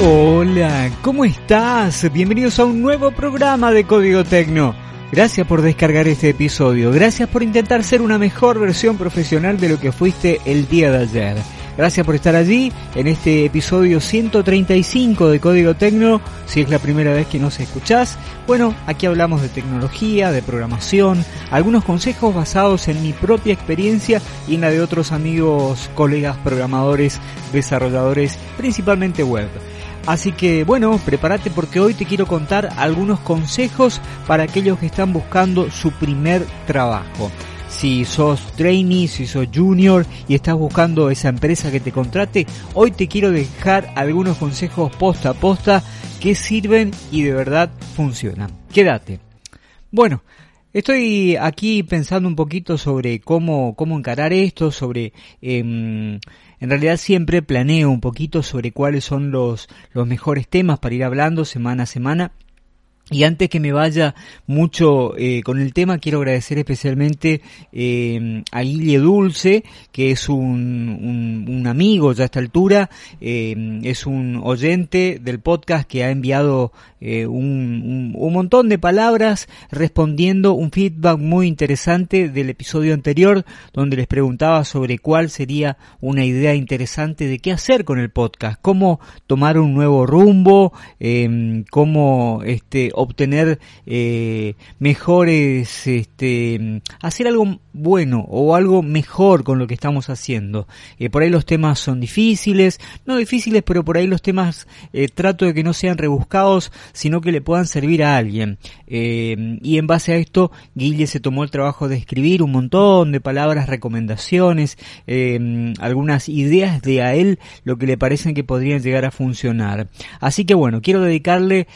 Hola, ¿cómo estás? Bienvenidos a un nuevo programa de Código Tecno. Gracias por descargar este episodio, gracias por intentar ser una mejor versión profesional de lo que fuiste el día de ayer. Gracias por estar allí en este episodio 135 de Código Tecno. Si es la primera vez que nos escuchás, bueno, aquí hablamos de tecnología, de programación, algunos consejos basados en mi propia experiencia y en la de otros amigos, colegas, programadores, desarrolladores, principalmente web. Así que bueno, prepárate porque hoy te quiero contar algunos consejos para aquellos que están buscando su primer trabajo si sos trainee, si sos junior y estás buscando esa empresa que te contrate, hoy te quiero dejar algunos consejos posta a posta que sirven y de verdad funcionan. Quédate. Bueno, estoy aquí pensando un poquito sobre cómo, cómo encarar esto, sobre... Em, en realidad siempre planeo un poquito sobre cuáles son los, los mejores temas para ir hablando semana a semana y antes que me vaya mucho eh, con el tema, quiero agradecer especialmente eh, a Guille Dulce, que es un, un, amigo ya a esta altura, eh, es un oyente del podcast que ha enviado un, un, montón de palabras respondiendo un feedback muy interesante del episodio anterior, donde les preguntaba sobre cuál sería una idea interesante de qué hacer con el podcast, cómo tomar un nuevo rumbo, cómo este obtener eh, mejores, este, hacer algo bueno o algo mejor con lo que estamos haciendo. Eh, por ahí los temas son difíciles, no difíciles, pero por ahí los temas eh, trato de que no sean rebuscados, sino que le puedan servir a alguien. y en base a esto, Guille se tomó el trabajo de escribir un montón de palabras, recomendaciones, algunas ideas de a él, lo que le parecen que podrían llegar a funcionar. Así que bueno, quiero dedicarle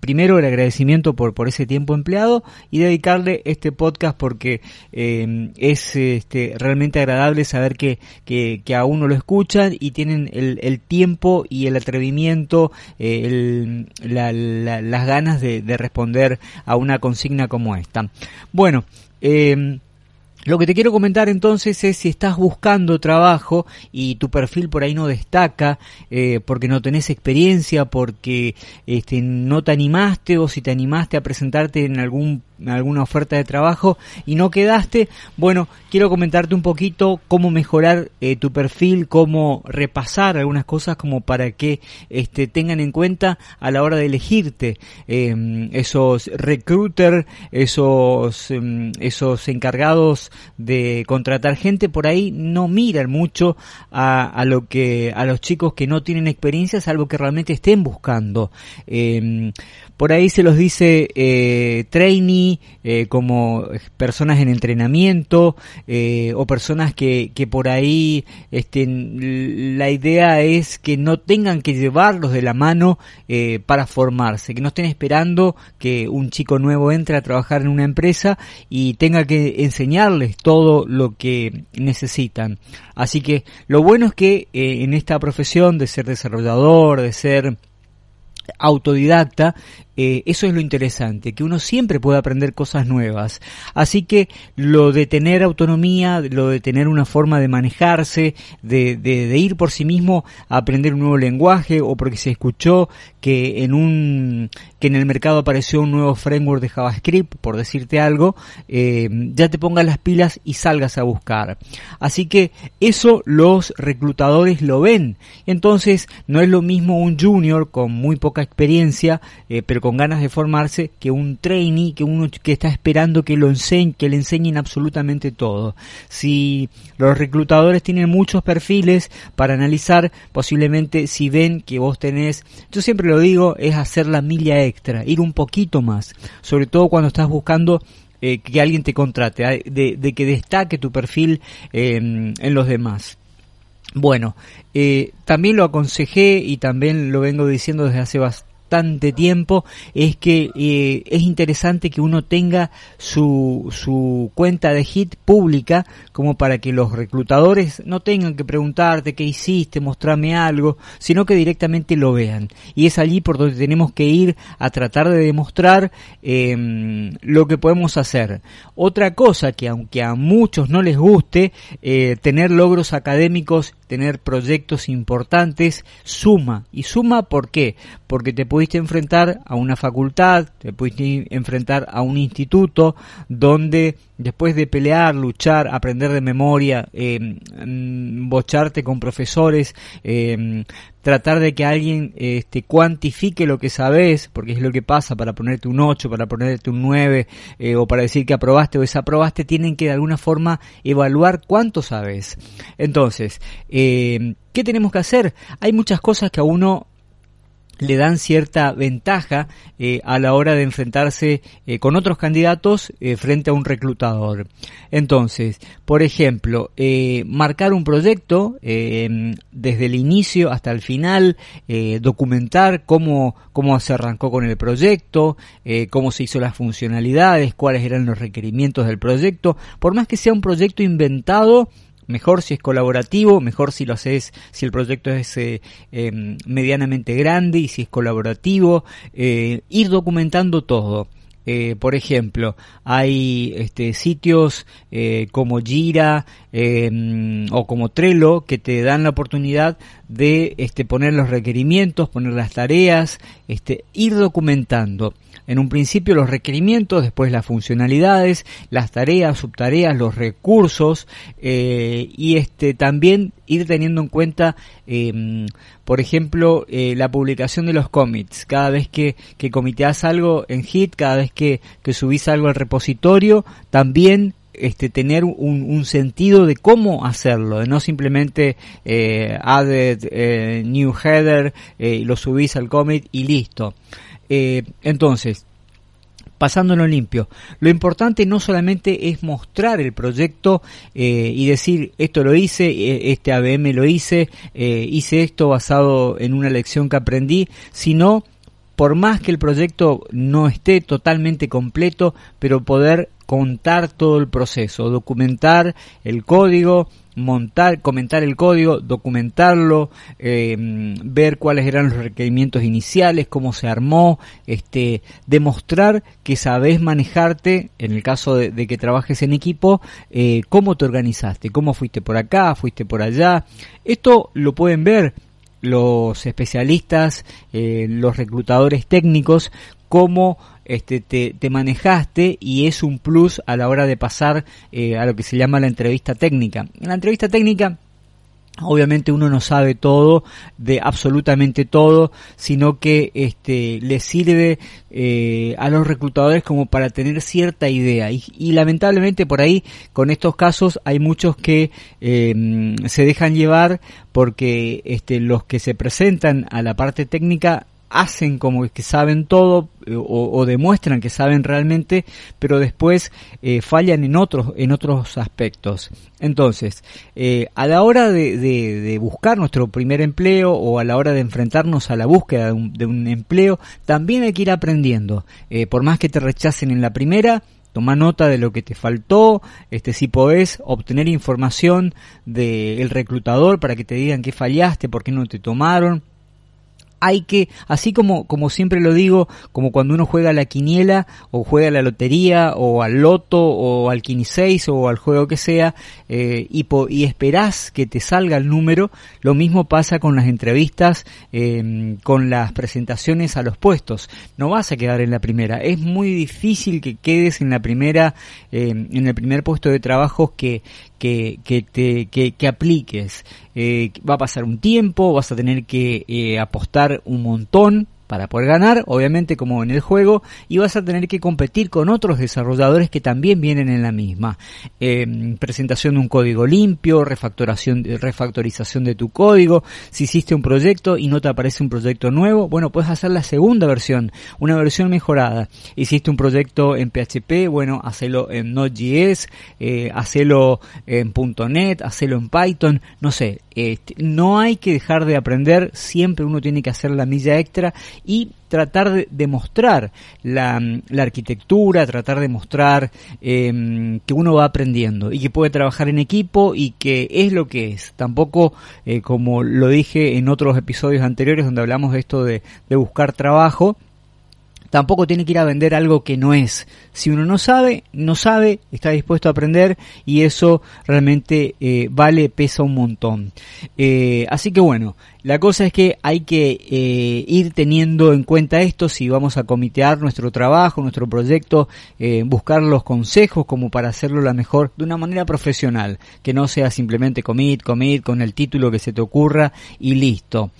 primero el agradecimiento por, por ese tiempo empleado y dedicarle este podcast porque eh, es este, realmente agradable saber que, que, a uno lo escuchan y tienen el, el tiempo y el atrevimiento, eh, el, las ganas de, de, responder a una consigna como esta. Bueno, eh, lo que te quiero comentar entonces es si estás buscando trabajo y tu perfil por ahí no destaca eh, porque no tenés experiencia, porque este, no te animaste o si te animaste a presentarte en algún alguna oferta de trabajo y no quedaste, bueno, quiero comentarte un poquito cómo mejorar eh, tu perfil, cómo repasar algunas cosas como para que este, tengan en cuenta a la hora de elegirte em, esos recruiter, esos, em, esos encargados de contratar gente por ahí no miran mucho a, lo que a los chicos que no tienen experiencia, salvo que realmente estén buscando. Em, por ahí se los dice eh, eh, como personas en entrenamiento eh, o personas que, que por ahí este, la idea es que no tengan que llevarlos de la mano eh, para formarse, que no estén esperando que un chico nuevo entre a trabajar en una empresa y tenga que enseñarles todo lo que necesitan. Así que lo bueno es que en esta profesión de ser desarrollador, de ser autodidacta, eh, eso es lo interesante, que uno siempre puede aprender cosas nuevas. Así que lo de tener autonomía, lo de tener una forma de manejarse, de, ir por sí mismo a aprender un nuevo lenguaje o porque se escuchó que en un que en el mercado apareció un nuevo framework de JavaScript, por decirte algo, eh, ya te pongas las pilas y salgas a buscar. Así que eso los reclutadores lo ven. Entonces no es lo mismo un junior con muy poca experiencia, eh, pero con con ganas de formarse que un trainee, que uno que está esperando que lo enseñe, que le enseñen absolutamente todo. Si los reclutadores tienen muchos perfiles para analizar, posiblemente si ven que vos tenés, yo siempre lo digo, es hacer la milla extra, ir un poquito más, sobre todo cuando estás buscando eh, que alguien te contrate, de, que destaque tu perfil em, en los demás. Bueno, eh, también lo aconsejé y también lo vengo diciendo desde hace bastante bastante tiempo es que eh, es interesante que uno tenga su, su cuenta de HIT pública como para que los reclutadores no tengan que preguntarte qué hiciste, mostrarme algo, sino que directamente lo vean. Y es allí por donde tenemos que ir a tratar de demostrar em, lo que podemos hacer. Otra cosa que aunque a muchos no les guste, eh, tener logros académicos, tener proyectos importantes, suma. ¿Y suma por qué? Porque te pudiste enfrentar a una facultad, te pudiste enfrentar a un instituto donde después de pelear, luchar, aprender de memoria, eh, bocharte con profesores, eh, tratar de que alguien este, cuantifique lo que sabes, porque es lo que pasa para ponerte un 8, para ponerte un 9, eh, o para decir que aprobaste o desaprobaste, tienen que de alguna forma evaluar cuánto sabes. Entonces, eh, ¿qué tenemos que hacer? Hay muchas cosas que a uno le dan cierta ventaja eh, a la hora de enfrentarse eh, con otros candidatos eh, frente a un reclutador. Entonces, por ejemplo, marcar un proyecto desde el inicio hasta el final, documentar cómo, cómo se arrancó con el proyecto, cómo se hizo las funcionalidades, cuáles eran los requerimientos del proyecto, por más que sea un proyecto inventado, mejor si es colaborativo, mejor si lo haces, si el proyecto es eh, em, medianamente grande y si es colaborativo, eh, ir documentando todo. Eh, por ejemplo, hay este, sitios como Jira em, o como Trello que te dan la oportunidad de este, poner los requerimientos, poner las tareas, este, ir documentando en un principio los requerimientos, después las funcionalidades, las tareas, subtareas, los recursos eh, y este también ir teniendo en cuenta, em, por ejemplo, eh, la publicación de los commits. Cada vez que, que comiteas algo en Hit, cada vez que, que subís algo al repositorio, también este, tener un, un, sentido de cómo hacerlo, de no simplemente eh, added eh, new header, eh, lo subís al commit y listo. Eh, entonces, pasándolo limpio. Lo importante no solamente es mostrar el proyecto eh, y decir esto lo hice, eh, este ABM lo hice, hice esto basado en una lección que aprendí, sino por más que el proyecto no esté totalmente completo, pero poder contar todo el proceso, documentar el código, montar, comentar el código, documentarlo, eh, ver cuáles eran los requerimientos iniciales, cómo se armó, este, demostrar que sabes manejarte, en el caso de, que trabajes en equipo, eh, cómo te organizaste, cómo fuiste por acá, fuiste por allá. Esto lo pueden ver los especialistas, eh, los reclutadores técnicos, cómo este, te, manejaste y es un plus a la hora de pasar eh, a lo que se llama la entrevista técnica. En la entrevista técnica Obviamente uno no sabe todo, de absolutamente todo, sino que este, le sirve eh, a los reclutadores como para tener cierta idea. Y, lamentablemente por ahí, con estos casos, hay muchos que eh, se dejan llevar porque este, los que se presentan a la parte técnica hacen como que saben todo eh, o, demuestran que saben realmente, pero después eh, fallan en otros en otros aspectos. Entonces, eh, a la hora de, buscar nuestro primer empleo o a la hora de enfrentarnos a la búsqueda de un, de un empleo, también hay que ir aprendiendo. por más que te rechacen en la primera, Toma nota de lo que te faltó, este si podés obtener información del reclutador para que te digan qué fallaste, por qué no te tomaron, hay que, así como, como siempre lo digo, como cuando uno juega a la quiniela o juega a la lotería o al loto o al 6 o al juego que sea eh, y, y esperás que te salga el número, lo mismo pasa con las entrevistas, em, con las presentaciones a los puestos. No vas a quedar en la primera. Es muy difícil que quedes en la primera, em, en el primer puesto de trabajo que, que, que, te, que, que apliques. Eh, va a pasar un tiempo, vas a tener que eh, apostar un montón para poder ganar, obviamente como en el juego, y vas a tener que competir con otros desarrolladores que también vienen en la misma. Em, presentación de un código limpio, refactorización de tu código, si hiciste un proyecto y no te aparece un proyecto nuevo, bueno, puedes hacer la segunda versión, una versión mejorada. Hiciste un proyecto en PHP, bueno, hacelo en Node.js, eh, hacelo en .NET, hacelo en Python, no sé, este, no hay que dejar de aprender, siempre uno tiene que hacer la milla extra y tratar de, demostrar la, la, arquitectura, tratar de mostrar em, que uno va aprendiendo y que puede trabajar en equipo y que es lo que es. Tampoco, eh, como lo dije en otros episodios anteriores donde hablamos de esto de buscar trabajo, tampoco tiene que ir a vender algo que no es. Si uno no sabe, no sabe, está dispuesto a aprender y eso realmente eh, vale, pesa un montón. Eh, así que bueno, la cosa es que hay que eh, ir teniendo en cuenta esto si vamos a comitear nuestro trabajo, nuestro proyecto, buscar los consejos como para hacerlo la mejor de una manera profesional, que no sea simplemente commit, commit con el título que se te ocurra y listo.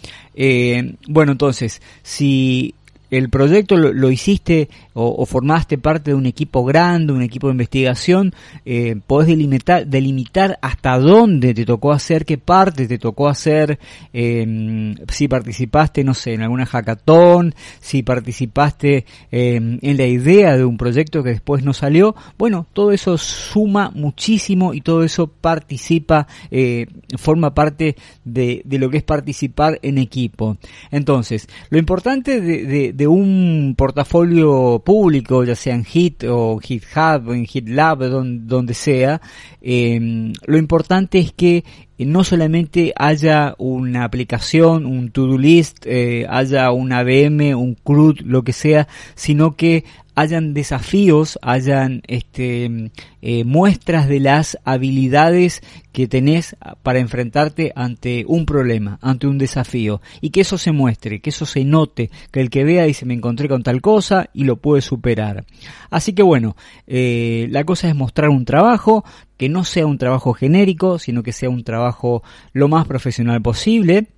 bueno, entonces, si el proyecto lo, hiciste o, formaste parte de un equipo grande, un equipo de investigación, eh, podés delimitar, delimitar hasta dónde te tocó hacer, qué parte te tocó hacer, em, si participaste, no sé, en alguna hackathon, si participaste em, en la idea de un proyecto que después no salió. Bueno, todo eso suma muchísimo y todo eso participa, eh, forma parte de, lo que es participar en equipo. Entonces, lo importante de un portafolio público, ya sea en Git o GitHub o en GitLab, donde, donde sea, eh, lo importante es que no solamente haya una aplicación, un to-do list, eh, haya una VM, un CRUD, lo que sea, sino que hayan desafíos, hayan este, eh, muestras de las habilidades que tenés para enfrentarte ante un problema, ante un desafío, y que eso se muestre, que eso se note, que el que vea dice me encontré con tal cosa y lo puede superar. Así que bueno, eh, la cosa es mostrar un trabajo, que no sea un trabajo genérico, sino que sea un trabajo lo más profesional posible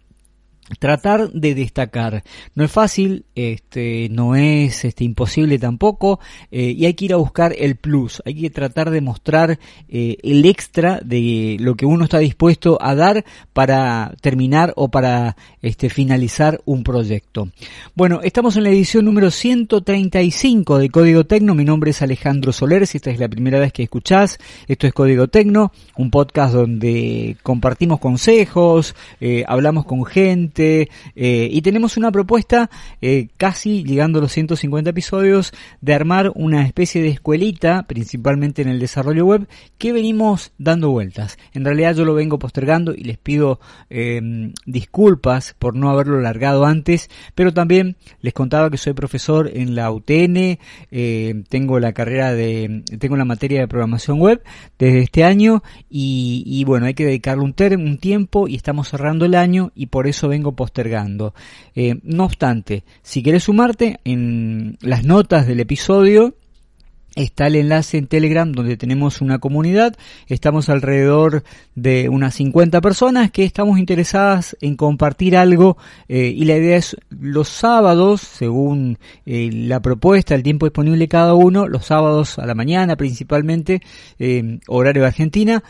tratar de destacar. No es fácil, este, no es este, imposible tampoco, eh, y hay que ir a buscar el plus, hay que tratar de mostrar eh, el extra de lo que uno está dispuesto a dar para terminar o para este, finalizar un proyecto. Bueno, estamos en la edición número 135 de Código Tecno, mi nombre es Alejandro Soler, si esta es la primera vez que escuchás, esto es Código Tecno, un podcast donde compartimos consejos, eh, hablamos con gente, eh, y tenemos una propuesta eh, casi llegando a los 150 episodios de armar una especie de escuelita, principalmente en el desarrollo web, que venimos dando vueltas. En realidad yo lo vengo postergando y les pido em, disculpas por no haberlo largado antes, pero también les contaba que soy profesor en la UTN, eh, tengo la carrera de, tengo la materia de programación web desde este año y, bueno, hay que dedicarle un, un tiempo y estamos cerrando el año y por eso vengo postergando. Eh, no obstante, si quieres sumarte en las notas del episodio, está el enlace en Telegram donde tenemos una comunidad. Estamos alrededor de unas 50 personas que estamos interesadas en compartir algo eh, y la idea es los sábados, según eh, la propuesta, el tiempo disponible cada uno, los sábados a la mañana principalmente, eh, horario de Argentina,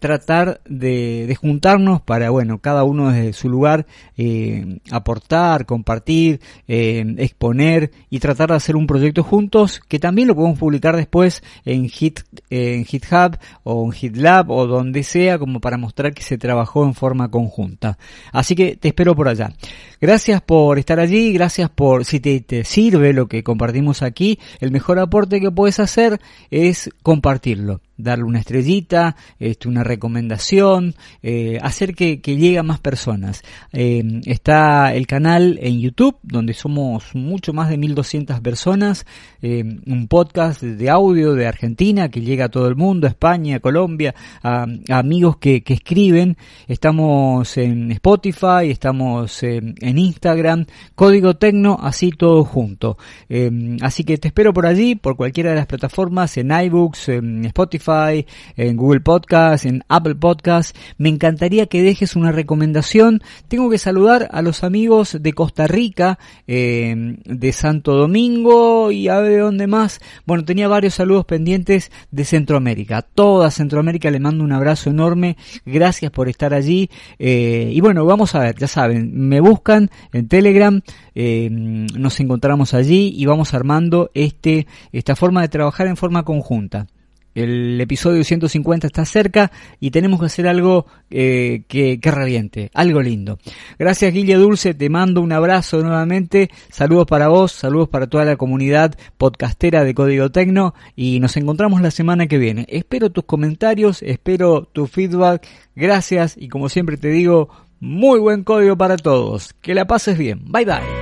tratar de, de, juntarnos para, bueno, cada uno desde su lugar aportar, compartir, exponer y tratar de hacer un proyecto juntos que también lo podemos publicar después en, Git, en GitHub o en GitLab o donde sea como para mostrar que se trabajó en forma conjunta. Así que te espero por allá. Gracias por estar allí, gracias por si te, te sirve lo que compartimos aquí, el mejor aporte que puedes hacer es compartirlo darle una estrellita, este, una recomendación, eh, hacer que, llegue a más personas. Eh, está el canal en YouTube, donde somos mucho más de 1200 personas, eh, un podcast de audio de Argentina que llega a todo el mundo, España, Colombia, a, amigos que, escriben. Estamos en Spotify, estamos en Instagram, Código Tecno, así todo junto. así que te espero por allí, por cualquiera de las plataformas, en iBooks, en Spotify, en Google Podcast, en Apple Podcast. Me encantaría que dejes una recomendación. Tengo que saludar a los amigos de Costa Rica, eh, de Santo Domingo y a ver dónde más. Bueno, tenía varios saludos pendientes de Centroamérica. Toda Centroamérica le mando un abrazo enorme. Gracias por estar allí. Eh, y bueno, vamos a ver, ya saben, me buscan en Telegram, eh, nos encontramos allí y vamos armando este, esta forma de trabajar en forma conjunta el episodio 150 está cerca y tenemos que hacer algo eh, que, que, reviente, algo lindo. Gracias Guille Dulce, te mando un abrazo nuevamente, saludos para vos, saludos para toda la comunidad podcastera de Código Tecno y nos encontramos la semana que viene. Espero tus comentarios, espero tu feedback, gracias y como siempre te digo, muy buen código para todos, que la pases bien, bye bye.